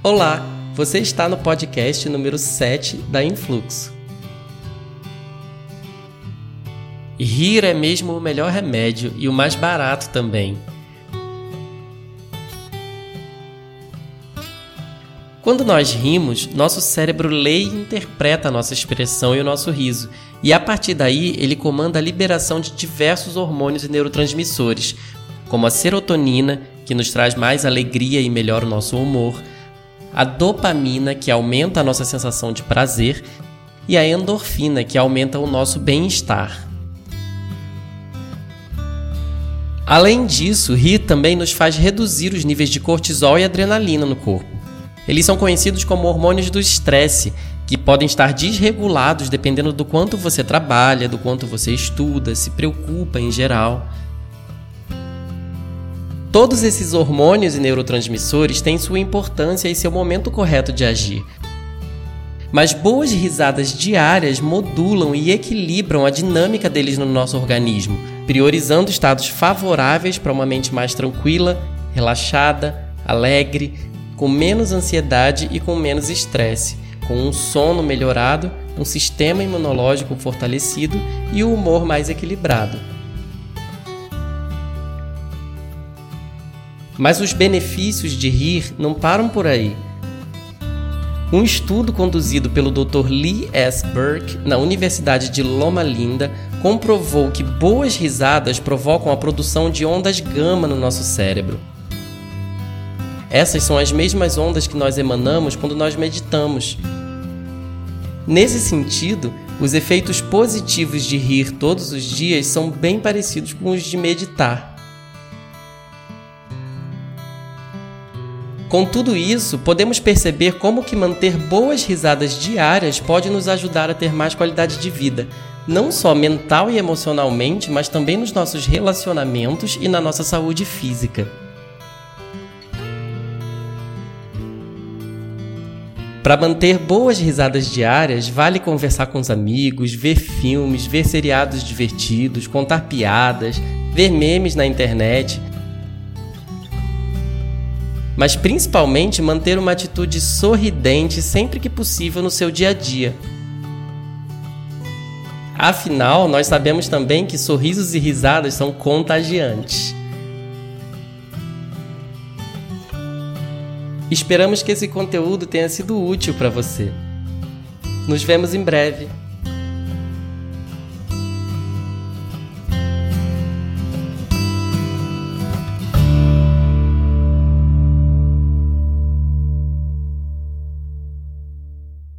Olá, você está no podcast número 7 da Influxo. Rir é mesmo o melhor remédio e o mais barato também. Quando nós rimos, nosso cérebro lê e interpreta a nossa expressão e o nosso riso, e a partir daí ele comanda a liberação de diversos hormônios e neurotransmissores, como a serotonina, que nos traz mais alegria e melhora o nosso humor, a dopamina, que aumenta a nossa sensação de prazer, e a endorfina, que aumenta o nosso bem-estar. Além disso, rir também nos faz reduzir os níveis de cortisol e adrenalina no corpo. Eles são conhecidos como hormônios do estresse, que podem estar desregulados dependendo do quanto você trabalha, do quanto você estuda, se preocupa em geral. Todos esses hormônios e neurotransmissores têm sua importância e seu momento correto de agir. Mas boas risadas diárias modulam e equilibram a dinâmica deles no nosso organismo, priorizando estados favoráveis para uma mente mais tranquila, relaxada, alegre, com menos ansiedade e com menos estresse, com um sono melhorado, um sistema imunológico fortalecido e o humor mais equilibrado. Mas os benefícios de rir não param por aí. Um estudo conduzido pelo Dr. Lee S. Burke na Universidade de Loma Linda comprovou que boas risadas provocam a produção de ondas gama no nosso cérebro. Essas são as mesmas ondas que nós emanamos quando nós meditamos. Nesse sentido, os efeitos positivos de rir todos os dias são bem parecidos com os de meditar. Com tudo isso, podemos perceber como que manter boas risadas diárias pode nos ajudar a ter mais qualidade de vida, não só mental e emocionalmente, mas também nos nossos relacionamentos e na nossa saúde física. Para manter boas risadas diárias, vale conversar com os amigos, ver filmes, ver seriados divertidos, contar piadas, ver memes na internet mas principalmente manter uma atitude sorridente sempre que possível no seu dia a dia. Afinal, nós sabemos também que sorrisos e risadas são contagiantes. Esperamos que esse conteúdo tenha sido útil para você. Nos vemos em breve.